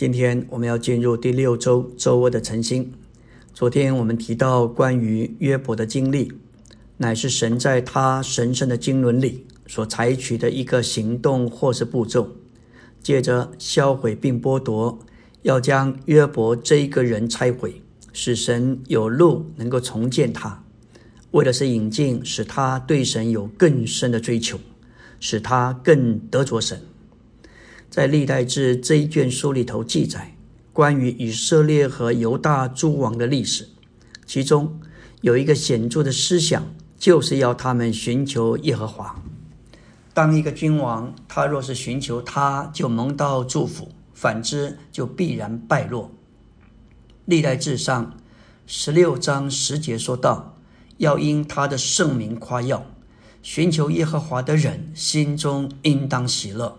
今天我们要进入第六周周二的晨星。昨天我们提到关于约伯的经历，乃是神在他神圣的经纶里所采取的一个行动或是步骤，借着销毁并剥夺，要将约伯这一个人拆毁，使神有路能够重建他，为的是引进，使他对神有更深的追求，使他更得着神。在历代志这一卷书里头记载关于以色列和犹大诸王的历史，其中有一个显著的思想，就是要他们寻求耶和华。当一个君王，他若是寻求他，就蒙到祝福；反之，就必然败落。历代志上十六章十节说道：“要因他的圣名夸耀，寻求耶和华的人心中应当喜乐。”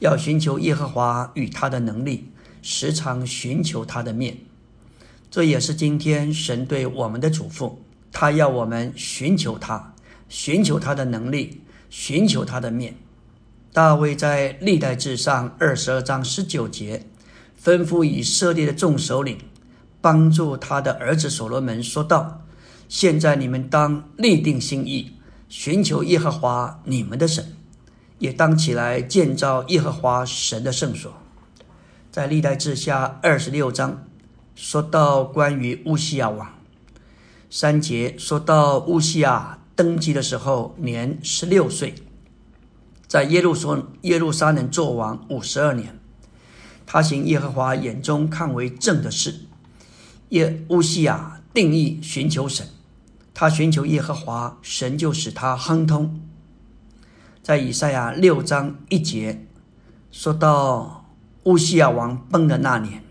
要寻求耶和华与他的能力，时常寻求他的面。这也是今天神对我们的嘱咐。他要我们寻求他，寻求他的能力，寻求他的面。大卫在历代志上二十二章十九节，吩咐以色列的众首领帮助他的儿子所罗门说道：“现在你们当立定心意，寻求耶和华你们的神。”也当起来建造耶和华神的圣所。在历代志下二十六章说到关于乌西亚王，三节说到乌西亚登基的时候年十六岁，在耶路所耶路撒冷作王五十二年，他行耶和华眼中看为正的事。耶乌西亚定义寻求神，他寻求耶和华神就使他亨通。在以赛亚六章一节，说到乌西亚王崩的那年，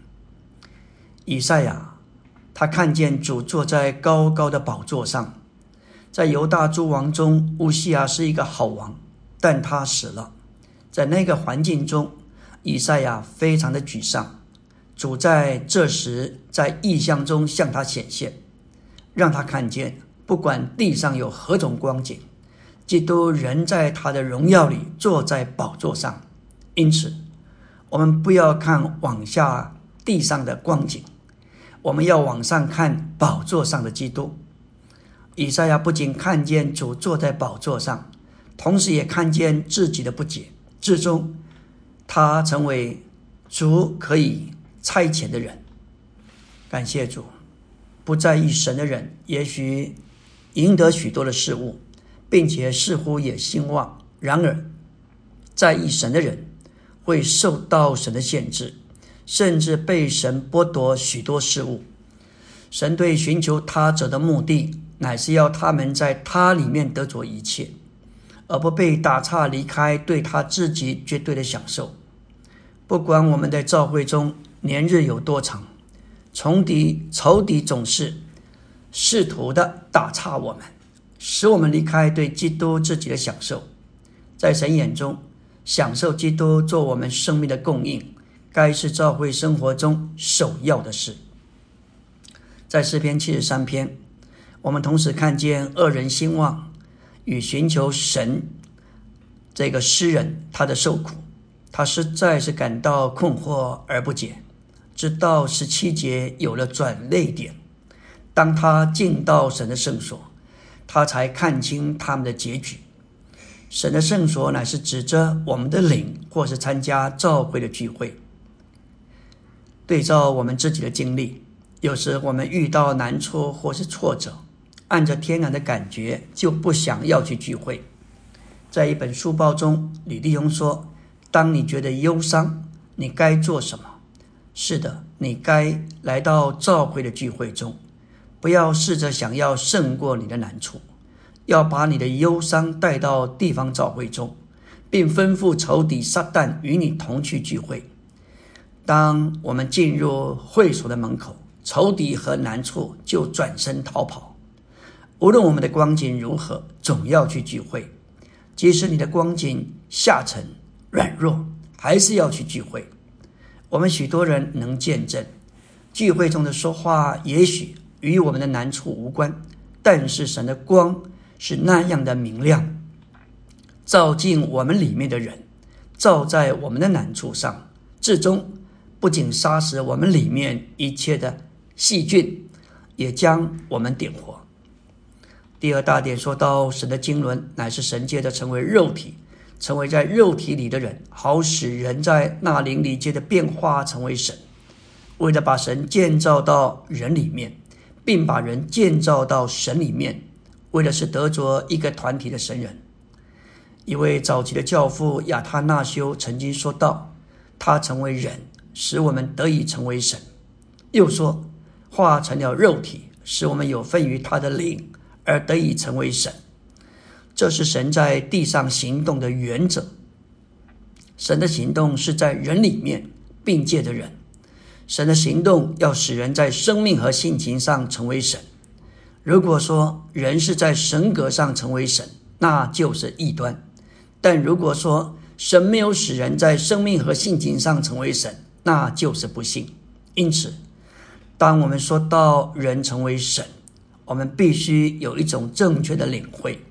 以赛亚他看见主坐在高高的宝座上，在犹大诸王中，乌西亚是一个好王，但他死了。在那个环境中，以赛亚非常的沮丧。主在这时在异象中向他显现，让他看见，不管地上有何种光景。基督仍在他的荣耀里坐在宝座上，因此，我们不要看往下地上的光景，我们要往上看宝座上的基督。以赛亚不仅看见主坐在宝座上，同时也看见自己的不解，最终他成为主可以差遣的人。感谢主，不在意神的人，也许赢得许多的事物。并且似乎也兴旺，然而在意神的人会受到神的限制，甚至被神剥夺许多事物。神对寻求他者的目的，乃是要他们在他里面得着一切，而不被打岔离开对他自己绝对的享受。不管我们在教会中年日有多长，仇敌仇敌总是试图的打岔我们。使我们离开对基督自己的享受，在神眼中，享受基督做我们生命的供应，该是教会生活中首要的事。在诗篇七十三篇，我们同时看见恶人兴旺与寻求神这个诗人他的受苦，他实在是感到困惑而不解。直到十七节有了转泪点，当他进到神的圣所。他才看清他们的结局。神的圣所乃是指着我们的灵，或是参加教会的聚会。对照我们自己的经历，有时我们遇到难处或是挫折，按着天然的感觉就不想要去聚会。在一本书报中，李立勇说：“当你觉得忧伤，你该做什么？是的，你该来到教会的聚会中。”不要试着想要胜过你的难处，要把你的忧伤带到地方教会中，并吩咐仇敌撒旦与你同去聚会。当我们进入会所的门口，仇敌和难处就转身逃跑。无论我们的光景如何，总要去聚会。即使你的光景下沉、软弱，还是要去聚会。我们许多人能见证聚会中的说话，也许。与我们的难处无关，但是神的光是那样的明亮，照进我们里面的人，照在我们的难处上，最终不仅杀死我们里面一切的细菌，也将我们点活。第二大点说到，神的经纶乃是神界的成为肉体，成为在肉体里的人，好使人在那灵里界的变化成为神。为了把神建造到人里面，并把人建造到神里面，为的是得着一个团体的神人。一位早期的教父亚他那修曾经说道：“他成为人，使我们得以成为神。”又说：“化成了肉体，使我们有份于他的灵。”而得以成为神，这是神在地上行动的原则。神的行动是在人里面，并借的人。神的行动要使人在生命和性情上成为神。如果说人是在神格上成为神，那就是异端；但如果说神没有使人在生命和性情上成为神，那就是不幸。因此，当我们说到人成为神，我们必须有一种正确的领会，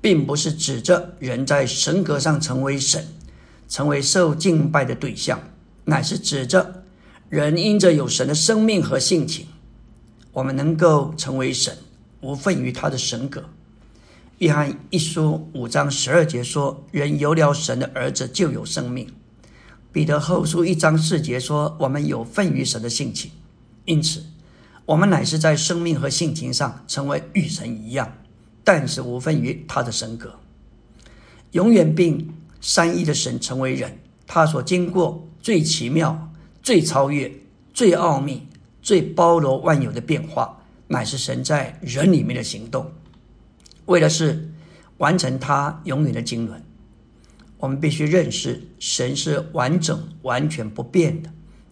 并不是指着人在神格上成为神，成为受敬拜的对象，乃是指着人因着有神的生命和性情，我们能够成为神，无份于他的神格。约翰一书五章十二节说：“人有了神的儿子，就有生命。”彼得后书一章四节说：“我们有份于神的性情。”因此。我们乃是在生命和性情上成为与神一样，但是无份于他的神格。永远并三一的神成为人，他所经过最奇妙、最超越、最奥秘、最包罗万有的变化，乃是神在人里面的行动，为的是完成他永远的经纶。我们必须认识，神是完整、完全不变的，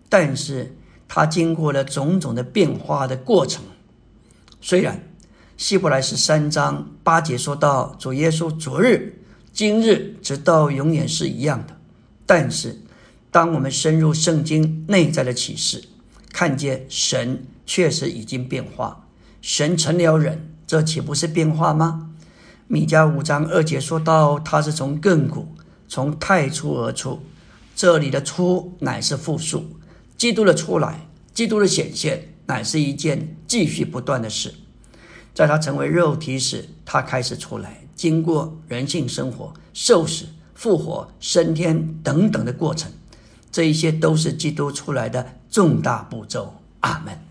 但是。他经过了种种的变化的过程，虽然希伯来十三章八节说到主耶稣昨日、今日直到永远是一样的，但是当我们深入圣经内在的启示，看见神确实已经变化，神成了人，这岂不是变化吗？米迦五章二节说到他是从亘古、从太初而出，这里的出乃是复数。基督的出来，基督的显现，乃是一件继续不断的事。在他成为肉体时，他开始出来，经过人性生活、受死、复活、升天等等的过程，这一些都是基督出来的重大步骤。阿门。